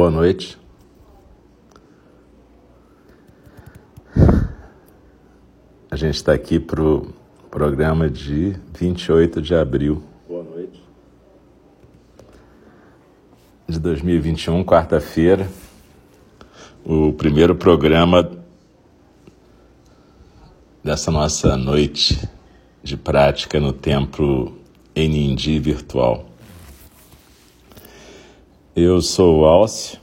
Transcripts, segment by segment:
Boa noite. A gente está aqui para o programa de 28 de abril. Boa noite. De 2021, quarta-feira. O primeiro programa dessa nossa noite de prática no templo Enindi virtual. Eu sou o Alcio,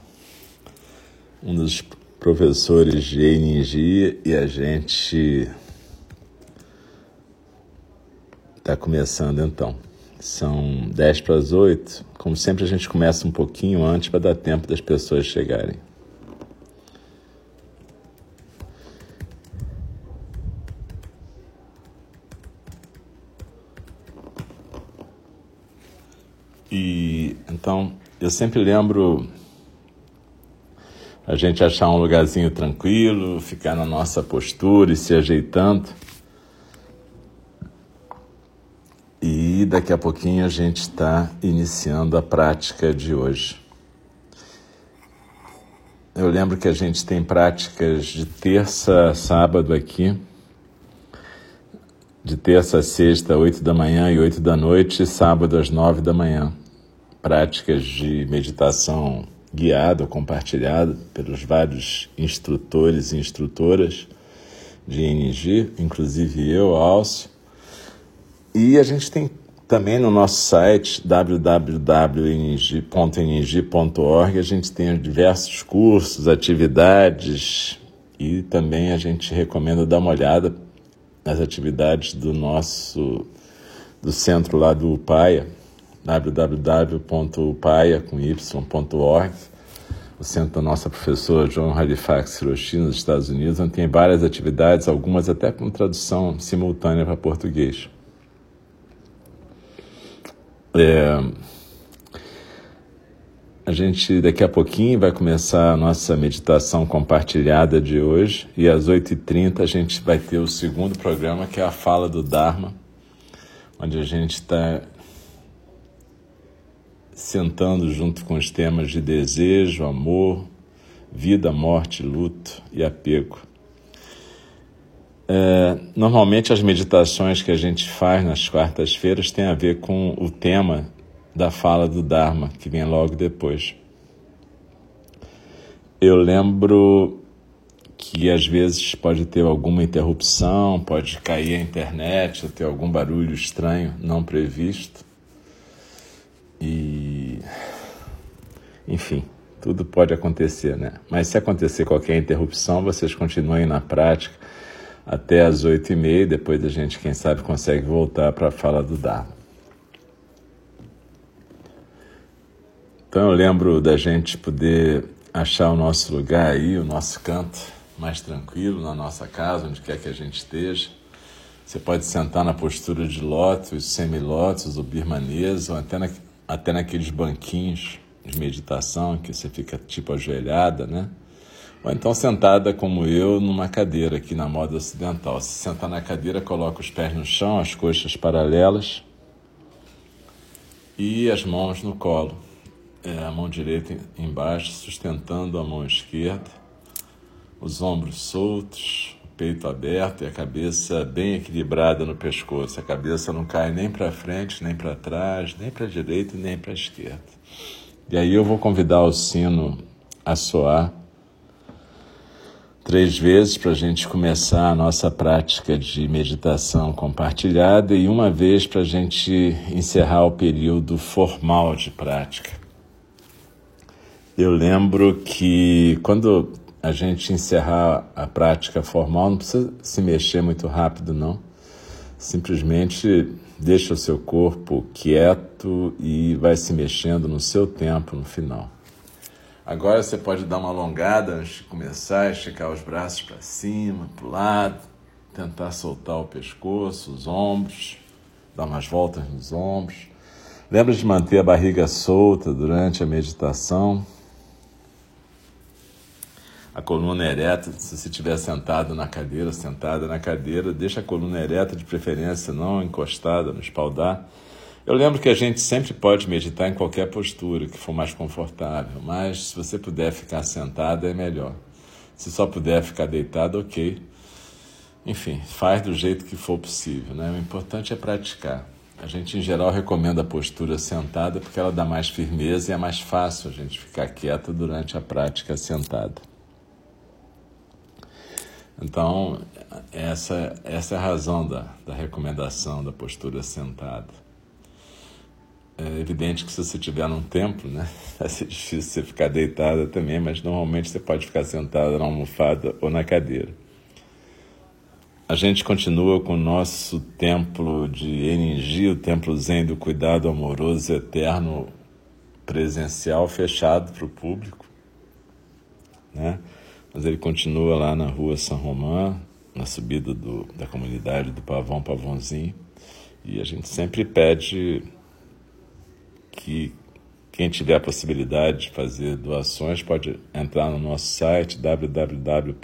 um dos professores de Eningi e a gente está começando então. São 10 para as 8. Como sempre, a gente começa um pouquinho antes para dar tempo das pessoas chegarem. E então eu sempre lembro a gente achar um lugarzinho tranquilo, ficar na nossa postura e se ajeitando. E daqui a pouquinho a gente está iniciando a prática de hoje. Eu lembro que a gente tem práticas de terça a sábado aqui, de terça a sexta, oito da manhã e oito da noite, e sábado às nove da manhã práticas de meditação guiada ou compartilhada pelos vários instrutores e instrutoras de NG, inclusive eu, Alcio. E a gente tem também no nosso site www.ng.org a gente tem diversos cursos, atividades e também a gente recomenda dar uma olhada nas atividades do nosso do centro lá do Paia, www.paia.org, o centro da nossa professora John Halifax Hiroshi, nos Estados Unidos, onde tem várias atividades, algumas até com tradução simultânea para português. É, a gente daqui a pouquinho vai começar a nossa meditação compartilhada de hoje e às 8h30 a gente vai ter o segundo programa que é a Fala do Dharma, onde a gente está sentando junto com os temas de desejo, amor, vida, morte, luto e apego. É, normalmente as meditações que a gente faz nas quartas-feiras têm a ver com o tema da fala do Dharma, que vem logo depois. Eu lembro que às vezes pode ter alguma interrupção, pode cair a internet, ou ter algum barulho estranho não previsto. E. Enfim, tudo pode acontecer, né? Mas se acontecer qualquer interrupção, vocês continuem na prática até as oito e meia. Depois a gente, quem sabe, consegue voltar para a fala do Dharma. Então eu lembro da gente poder achar o nosso lugar aí, o nosso canto mais tranquilo na nossa casa, onde quer que a gente esteja. Você pode sentar na postura de lótus, semilótus ou birmanês, ou até na, até naqueles banquinhos de meditação que você fica tipo ajoelhada, né? Ou então sentada como eu numa cadeira aqui na moda ocidental. Se sentar na cadeira, coloca os pés no chão, as coxas paralelas e as mãos no colo. É, a mão direita embaixo, sustentando a mão esquerda, os ombros soltos, peito aberto e a cabeça bem equilibrada no pescoço. A cabeça não cai nem para frente, nem para trás, nem para a direita, nem para a esquerda. E aí eu vou convidar o sino a soar três vezes para a gente começar a nossa prática de meditação compartilhada e uma vez para a gente encerrar o período formal de prática. Eu lembro que quando a gente encerrar a prática formal, não precisa se mexer muito rápido, não. Simplesmente deixa o seu corpo quieto e vai se mexendo no seu tempo no final. Agora você pode dar uma alongada antes de começar, esticar os braços para cima, para o lado, tentar soltar o pescoço, os ombros, dar umas voltas nos ombros. Lembra de manter a barriga solta durante a meditação a coluna ereta, se você estiver sentado na cadeira, sentada na cadeira, deixa a coluna ereta de preferência, não encostada no espaldar. Eu lembro que a gente sempre pode meditar em qualquer postura que for mais confortável, mas se você puder ficar sentado é melhor. Se só puder ficar deitado, ok. Enfim, faz do jeito que for possível, né? O importante é praticar. A gente, em geral, recomenda a postura sentada porque ela dá mais firmeza e é mais fácil a gente ficar quieto durante a prática sentada. Então, essa, essa é a razão da, da recomendação da postura sentada. É evidente que se você estiver num templo, né, vai ser difícil você ficar deitada também, mas normalmente você pode ficar sentada na almofada ou na cadeira. A gente continua com o nosso templo de energia, o templo Zen do cuidado amoroso eterno presencial fechado para o público, né? Mas ele continua lá na rua São Romão, na subida do, da comunidade do Pavão Pavãozinho, e a gente sempre pede que quem tiver a possibilidade de fazer doações pode entrar no nosso site www.ng.org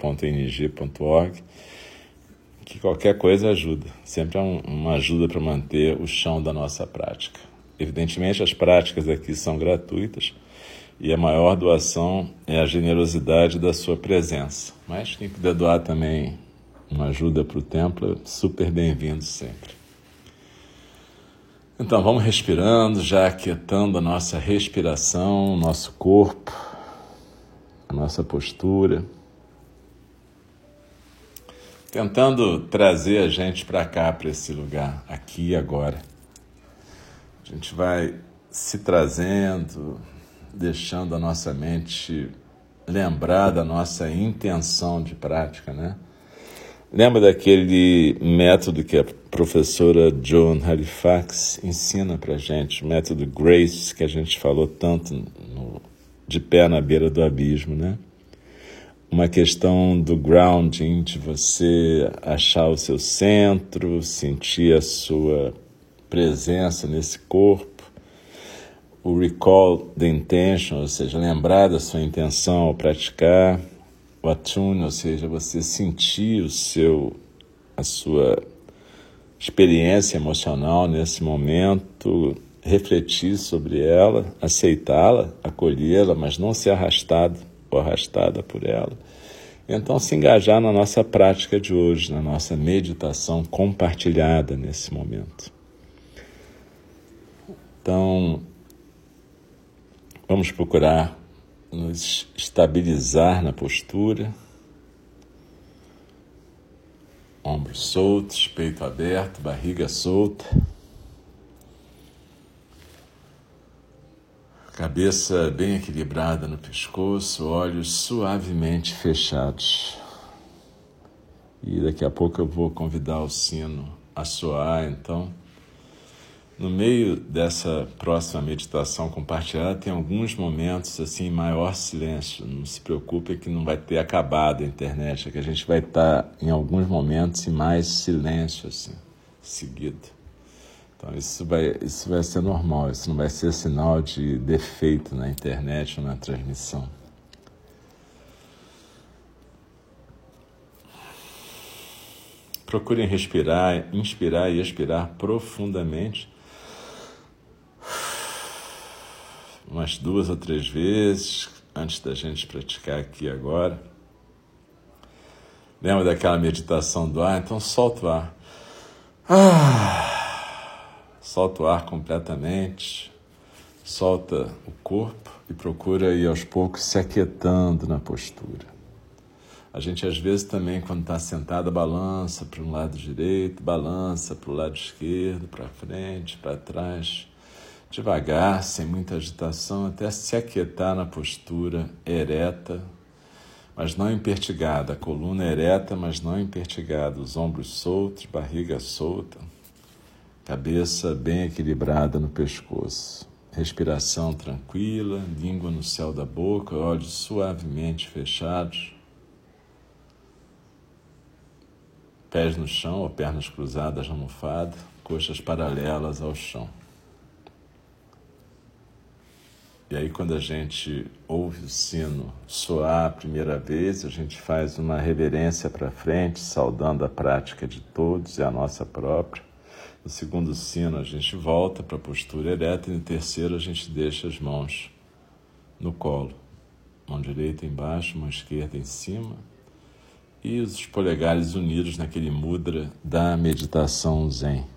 que qualquer coisa ajuda. Sempre é um, uma ajuda para manter o chão da nossa prática. Evidentemente, as práticas aqui são gratuitas e a maior doação é a generosidade da sua presença. Mas quem puder doar também uma ajuda para o templo, é super bem-vindo sempre. Então vamos respirando, já aquietando a nossa respiração, o nosso corpo, a nossa postura tentando trazer a gente para cá, para esse lugar, aqui e agora. A gente vai se trazendo, deixando a nossa mente lembrar da nossa intenção de prática, né? Lembra daquele método que a professora Joan Halifax ensina para gente, o método Grace, que a gente falou tanto no, de pé na beira do abismo, né? uma questão do grounding, de você achar o seu centro, sentir a sua presença nesse corpo. O recall the intention, ou seja, lembrar da sua intenção ao praticar. O attune, ou seja, você sentir o seu, a sua experiência emocional nesse momento, refletir sobre ela, aceitá-la, acolhê-la, mas não ser arrastado ou arrastada por ela. Então, se engajar na nossa prática de hoje, na nossa meditação compartilhada nesse momento. Então, vamos procurar nos estabilizar na postura. Ombros soltos, peito aberto, barriga solta. Cabeça bem equilibrada no pescoço, olhos suavemente fechados. E daqui a pouco eu vou convidar o sino a soar, então. No meio dessa próxima meditação compartilhada, tem alguns momentos assim, maior silêncio. Não se preocupe que não vai ter acabado a internet, é que a gente vai estar em alguns momentos em mais silêncio assim, seguido. Então isso vai, isso vai ser normal, isso não vai ser sinal de defeito na internet ou na transmissão. Procurem respirar, inspirar e expirar profundamente. Umas duas ou três vezes antes da gente praticar aqui agora. Lembra daquela meditação do ar? Então solta o ar. Ah. Solta o ar completamente, solta o corpo e procura ir aos poucos se aquietando na postura. A gente às vezes também, quando está sentada, balança para um lado direito, balança para o lado esquerdo, para frente, para trás, devagar, sem muita agitação, até se aquietar na postura ereta, mas não impertigada, a coluna ereta, mas não impertigada, os ombros soltos, barriga solta. Cabeça bem equilibrada no pescoço, respiração tranquila, língua no céu da boca, olhos suavemente fechados, pés no chão ou pernas cruzadas na almofada, coxas paralelas ao chão. E aí, quando a gente ouve o sino soar a primeira vez, a gente faz uma reverência para frente, saudando a prática de todos e a nossa própria No segundo sino, a gente volta para a postura ereta e no terceiro, a gente deixa as mãos no colo. Mão direita embaixo, mão esquerda em cima e os polegares unidos naquele mudra da meditação Zen.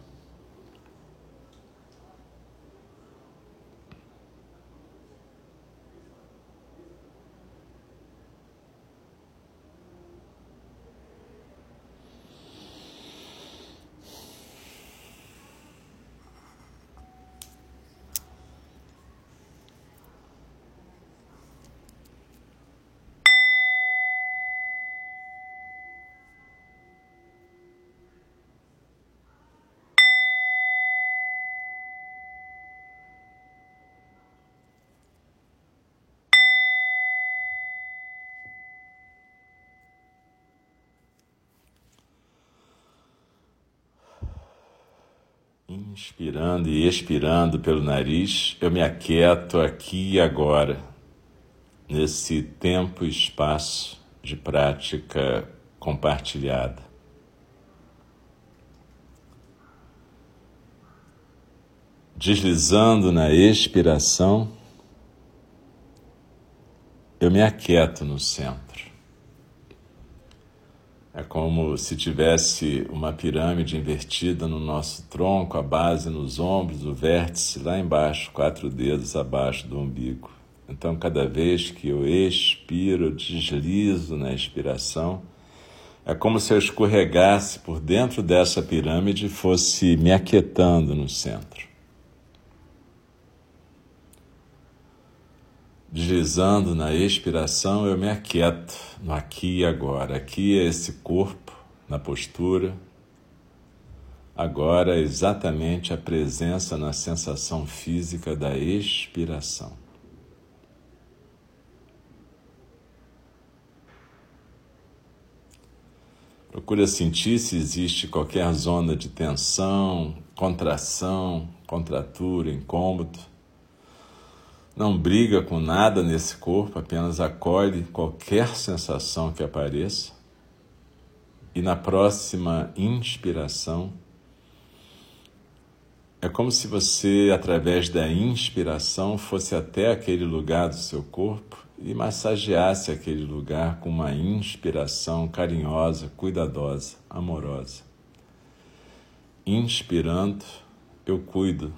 Inspirando e expirando pelo nariz, eu me aquieto aqui e agora, nesse tempo e espaço de prática compartilhada. Deslizando na expiração, eu me aquieto no centro. É como se tivesse uma pirâmide invertida no nosso tronco, a base nos ombros, o vértice lá embaixo, quatro dedos abaixo do umbigo. Então, cada vez que eu expiro, deslizo na expiração, é como se eu escorregasse por dentro dessa pirâmide e fosse me aquietando no centro. Deslizando na expiração, eu me aquieto no aqui e agora. Aqui é esse corpo na postura. Agora é exatamente a presença na sensação física da expiração. Procura sentir se existe qualquer zona de tensão, contração, contratura, incômodo. Não briga com nada nesse corpo, apenas acolhe qualquer sensação que apareça. E na próxima inspiração, é como se você, através da inspiração, fosse até aquele lugar do seu corpo e massageasse aquele lugar com uma inspiração carinhosa, cuidadosa, amorosa. Inspirando, eu cuido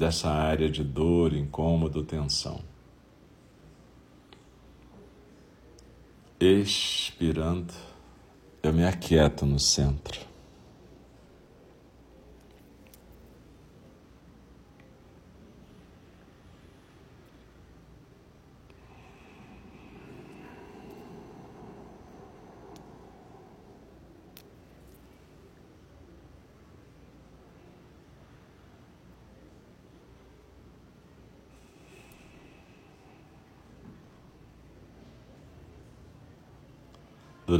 dessa área de dor, incômodo, tensão. Expirando, eu me aquieto no centro.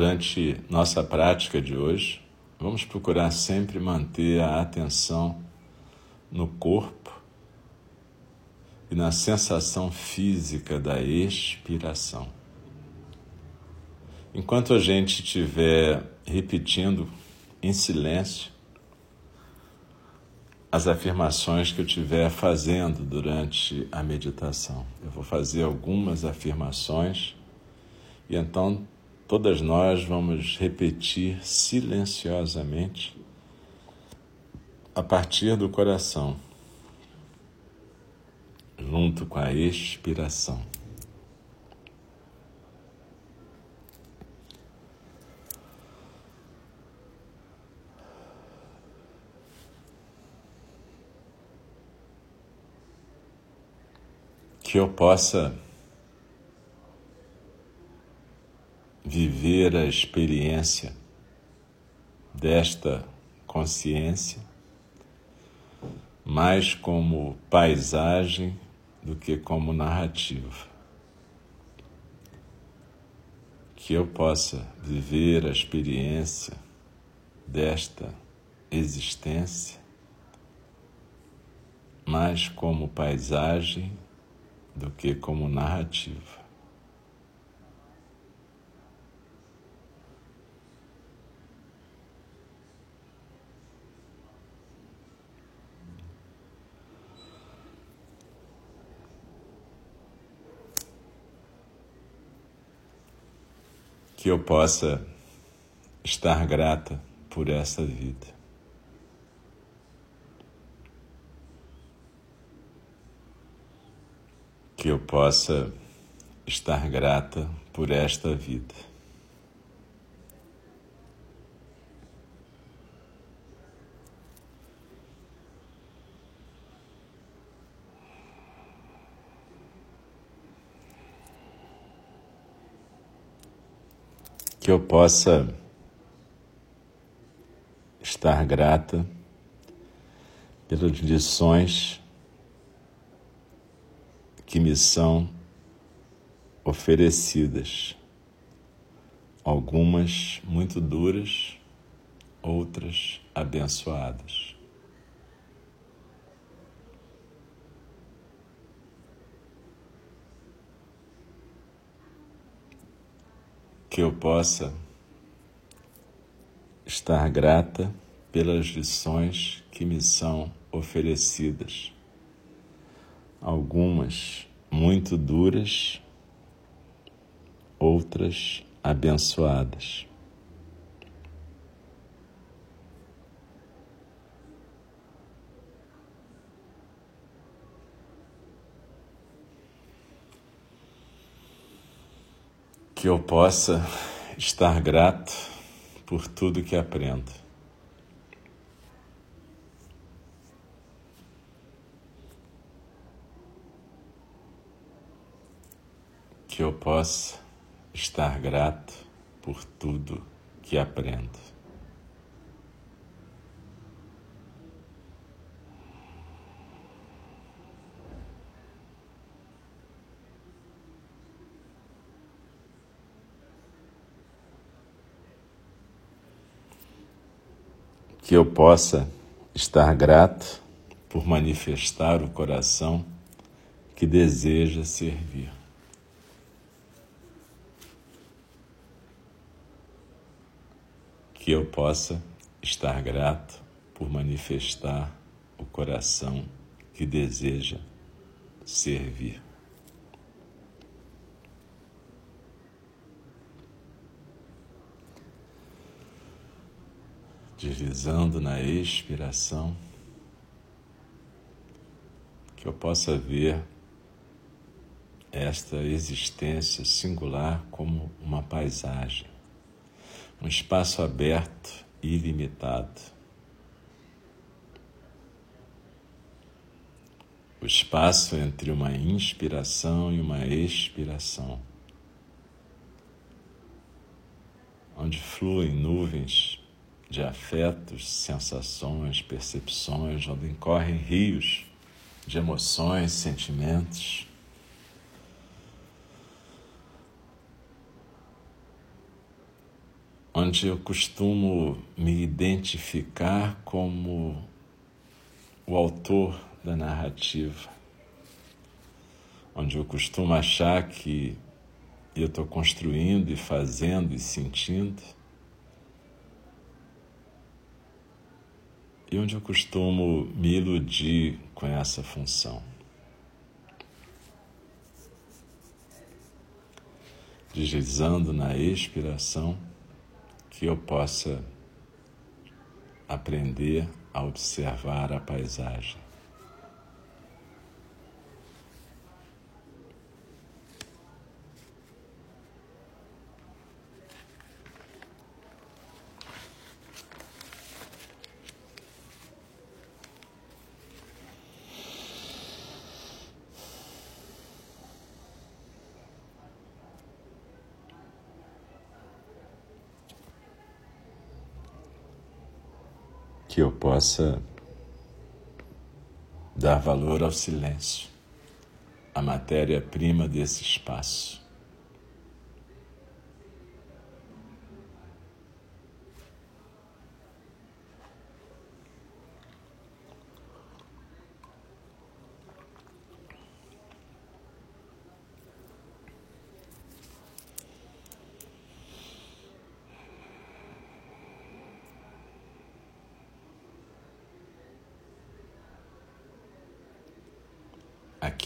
Durante nossa prática de hoje, vamos procurar sempre manter a atenção no corpo e na sensação física da expiração. Enquanto a gente estiver repetindo em silêncio as afirmações que eu estiver fazendo durante a meditação. Eu vou fazer algumas afirmações e então Todas nós vamos repetir silenciosamente a partir do coração, junto com a expiração. Que eu possa viver a experiência desta consciência mais como paisagem do que como narrativa. Que eu possa viver a experiência desta existência mais como paisagem do que como narrativa. Que eu possa estar grata por esta vida. Que eu possa estar grata por esta vida. Que eu possa estar grata pelas lições que me são oferecidas, algumas muito duras, outras abençoadas. Que eu possa estar grata pelas lições que me são oferecidas, algumas muito duras outras abençoadas. Que eu possa estar grato por tudo que aprendo. Que eu possa estar grato por tudo que aprendo. Que eu possa estar grato por manifestar o coração que deseja servir. que eu possa estar grato por manifestar o coração que deseja servir. Deslizando na expiração, que eu possa ver esta existência singular como uma paisagem um espaço aberto e ilimitado. O espaço entre uma inspiração e uma expiração, onde fluem nuvens de afetos, sensações, percepções, onde correm rios de emoções, sentimentos. onde eu costumo me identificar como o autor da narrativa, onde eu costumo achar que eu estou construindo e fazendo e sentindo, e onde eu costumo me iludir com essa função. Deslizando na expiração que eu possa aprender a observar a paisagem. Que eu possa dar valor ao silêncio, a matéria-prima desse espaço.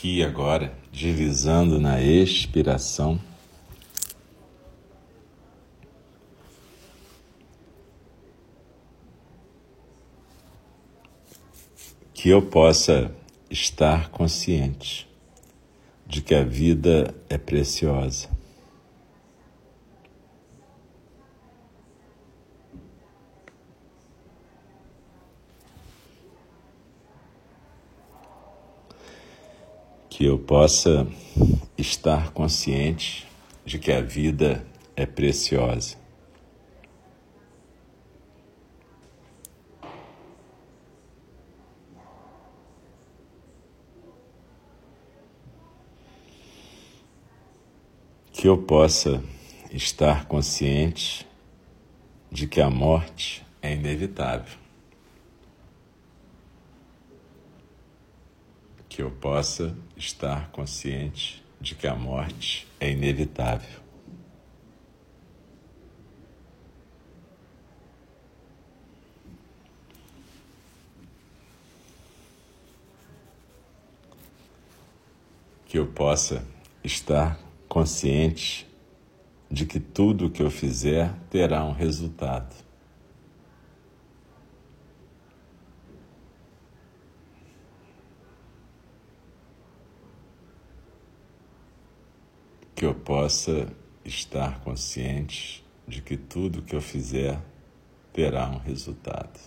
aqui agora, deslizando na expiração. Que eu possa estar consciente de que a vida é preciosa Que eu possa estar consciente de que a vida é preciosa. que eu possa estar consciente de que a morte é inevitável. Que eu possa estar consciente de que a morte é inevitável. Que eu possa estar consciente de que tudo o que eu fizer terá um resultado. Que eu possa estar consciente de que tudo que eu fizer terá um resultado.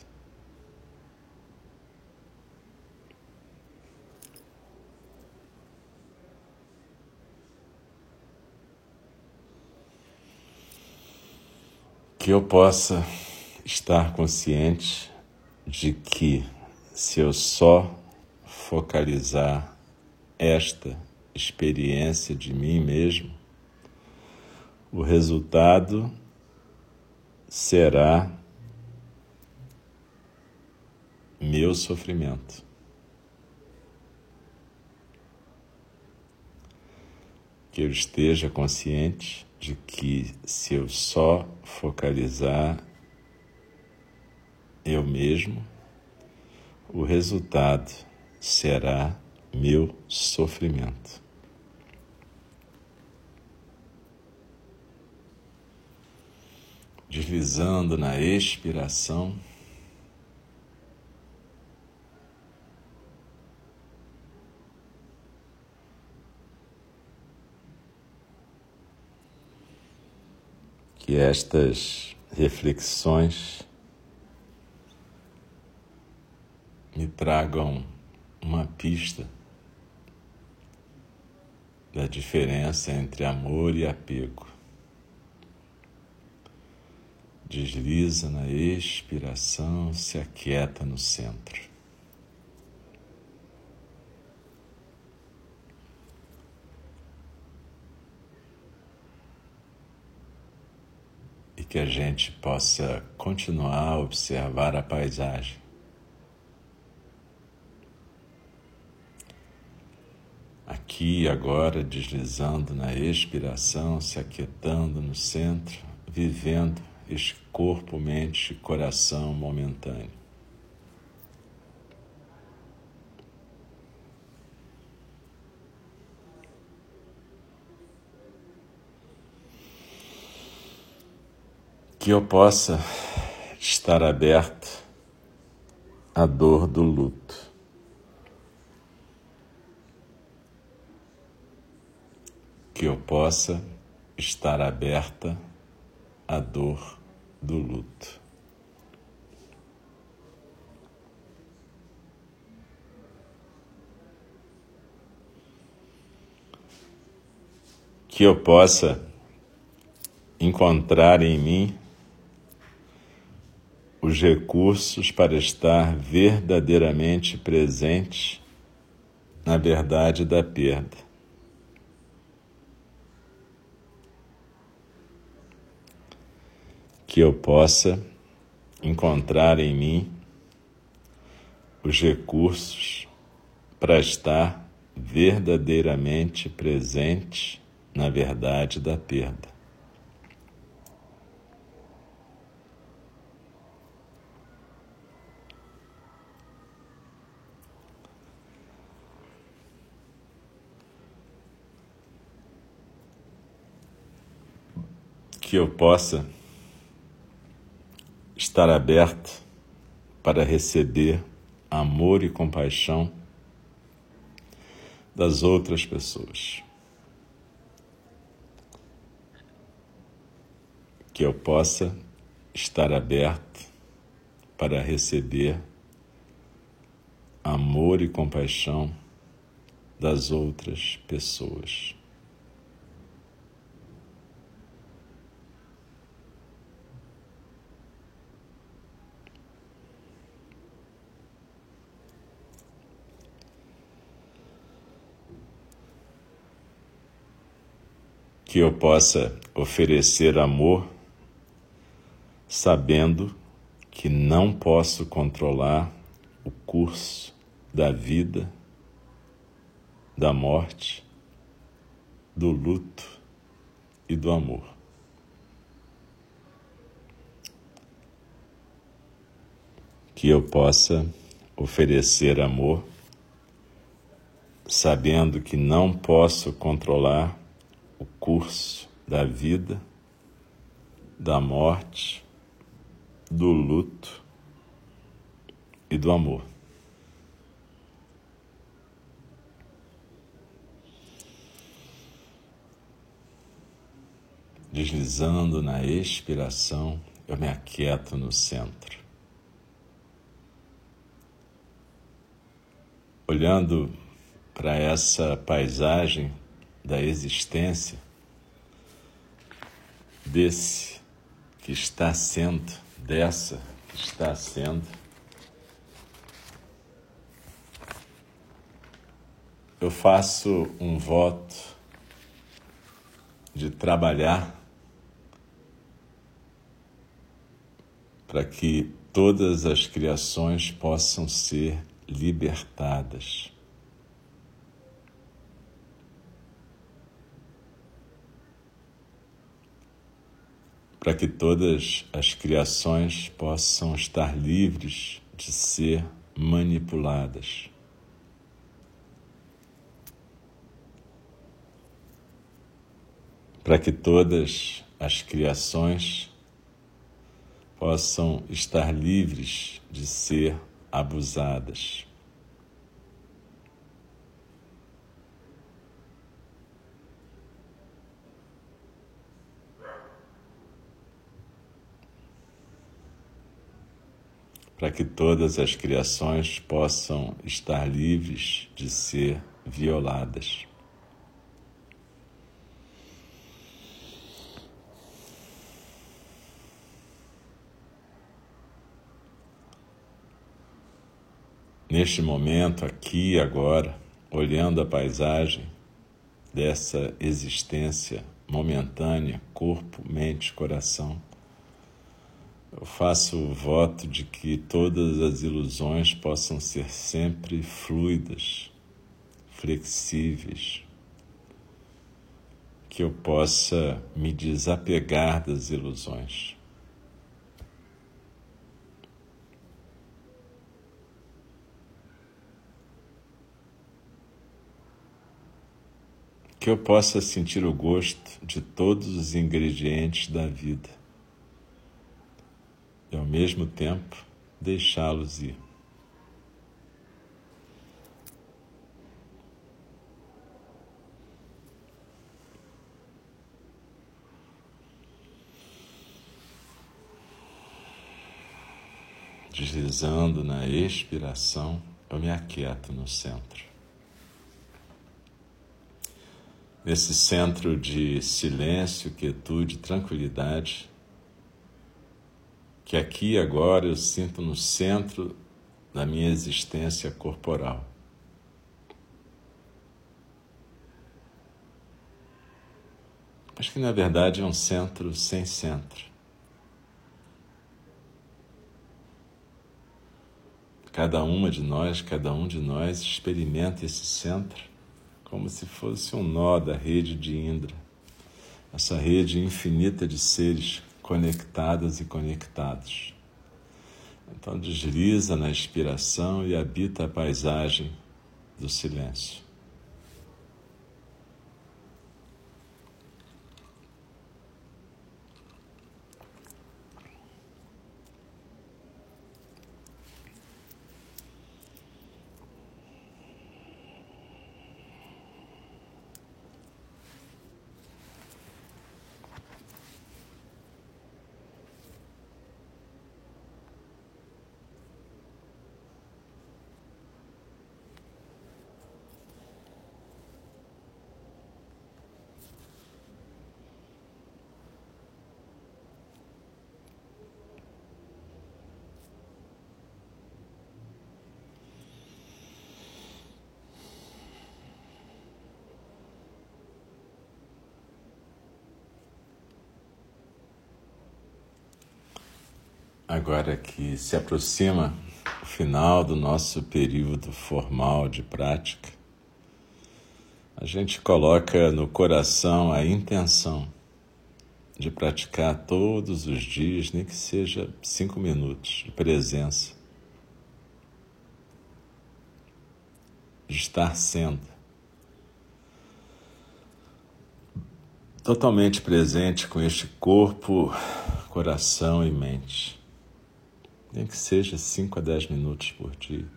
que eu possa estar consciente de que se eu só focalizar esta experiência de mim mesmo, o resultado será meu sofrimento. Que eu esteja consciente de que se eu só focalizar eu mesmo, o resultado será meu sofrimento. Deslizando na expiração. que estas reflexões me tragam uma pista da diferença entre amor e apego. Desliza na expiração, se aquieta no centro. que a gente possa continuar a observar a paisagem. Aqui e agora, deslizando na expiração, se aquietando no centro, vivendo este corpo, mente coração momentâneo. que eu possa estar aberto à dor do luto. Que eu possa estar aberta à dor do luto. Que eu possa encontrar em mim os recursos para estar verdadeiramente presente na verdade da perda. Que eu possa encontrar em mim os recursos para estar verdadeiramente presente na verdade da perda. que eu possa estar aberto para receber amor e compaixão das outras pessoas. Que eu possa estar aberto para receber amor e compaixão das outras pessoas. Que eu possa oferecer amor, sabendo que não posso controlar o curso da vida da morte, do luto e do amor. Que eu possa oferecer amor, sabendo que não posso controlar o curso da vida, da morte, do luto e do amor. Deslizando na expiração, eu me aquieto no centro. Olhando para essa paisagem da existência, desse que está sendo, dessa que está sendo, eu faço um voto de trabalhar para que todas as criações possam ser libertadas. Para que todas as criações possam estar livres de ser manipuladas. Para que todas as criações possam estar livres de ser abusadas. Para que todas as criações possam estar livres de ser violadas. neste momento, aqui agora, olhando a paisagem dessa existência momentânea, corpo, mente, coração, eu faço o voto de que todas as ilusões possam ser sempre fluidas, flexíveis, que eu possa me desapegar das ilusões. que eu possa sentir o gosto de todos os ingredientes da vida e, ao mesmo tempo, deixá-los ir. Deslizando na expiração, eu me aquieto no centro. nesse centro de silêncio, quietude, tranquilidade, que aqui agora eu sinto no centro da minha existência corporal. Acho que na verdade é um centro sem centro. Cada uma de nós, cada um de nós experimenta esse centro como se fosse um nó da rede de Indra, essa rede infinita de seres conectadas e conectados. Então desliza na inspiração e habita a paisagem do silêncio. Agora que se aproxima o final do nosso período formal de prática, a gente coloca no coração a intenção de praticar todos os dias, nem que seja cinco minutos de presença, de estar sendo. Totalmente presente com este corpo, coração e mente nem que seja 5 a 10 minutos por dia.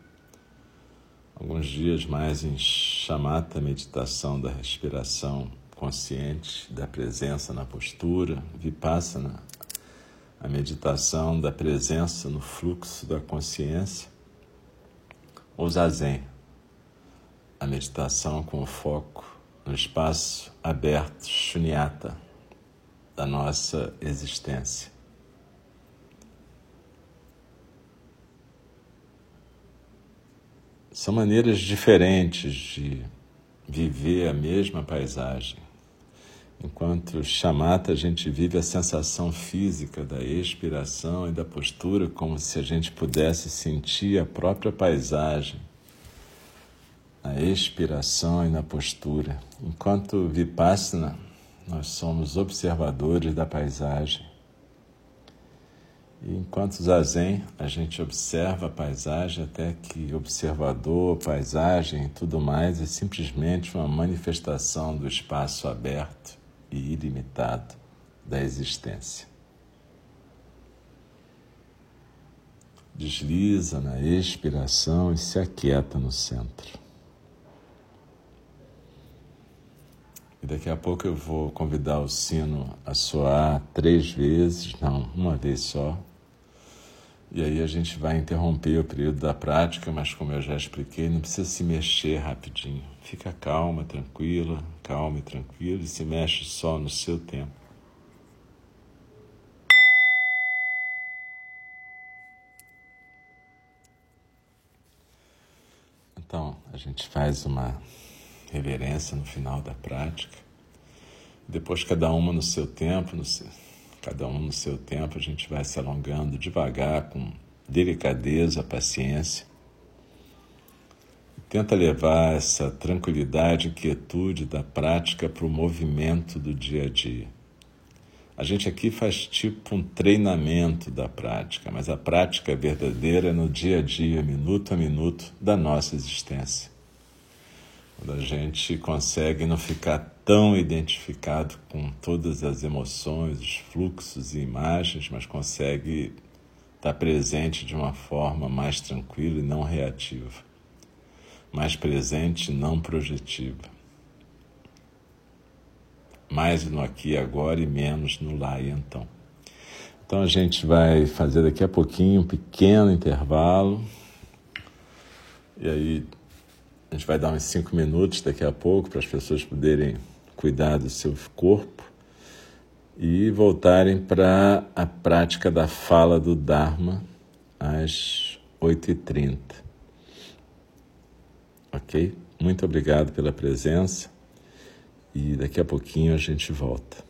Alguns dias mais em chamata meditação da respiração consciente, da presença na postura, vipassana, a meditação da presença no fluxo da consciência, ou zazen, a meditação com foco no espaço aberto, shunyata, da nossa existência. São maneiras diferentes de viver a mesma paisagem. Enquanto chamata, a gente vive a sensação física da expiração e da postura, como se a gente pudesse sentir a própria paisagem na expiração e na postura. Enquanto Vipassana, nós somos observadores da paisagem enquanto zazen, a gente observa a paisagem até que observador, paisagem e tudo mais é simplesmente uma manifestação do espaço aberto e ilimitado da existência. Desliza na expiração e se aquieta no centro. E daqui a pouco eu vou convidar o sino a soar três vezes, não, uma vez só e aí a gente vai interromper o período da prática, mas como eu já expliquei, não precisa se mexer rapidinho. Fica calma, tranquila, calma e tranquila e se mexe só no seu tempo. Então, a gente faz uma reverência no final da prática. Depois cada uma no seu tempo, no seu cada um no seu tempo, a gente vai se alongando devagar, com delicadeza, paciência. Tenta levar essa tranquilidade e quietude da prática para o movimento do dia a dia. A gente aqui faz tipo um treinamento da prática, mas a prática verdadeira é no dia a dia, minuto a minuto da nossa existência. Quando a gente consegue não ficar tão identificado com todas as emoções, os fluxos e imagens, mas consegue estar presente de uma forma mais tranquila e não reativa, mais presente e não projetiva, mais no aqui e agora e menos no lá e então. Então a gente vai fazer daqui a pouquinho um pequeno intervalo. E aí a gente vai dar uns cinco minutos daqui a pouco para as pessoas poderem cuidar do seu corpo e voltarem para a prática da fala do Dharma às 8h30. Ok? Muito obrigado pela presença e daqui a pouquinho a gente volta.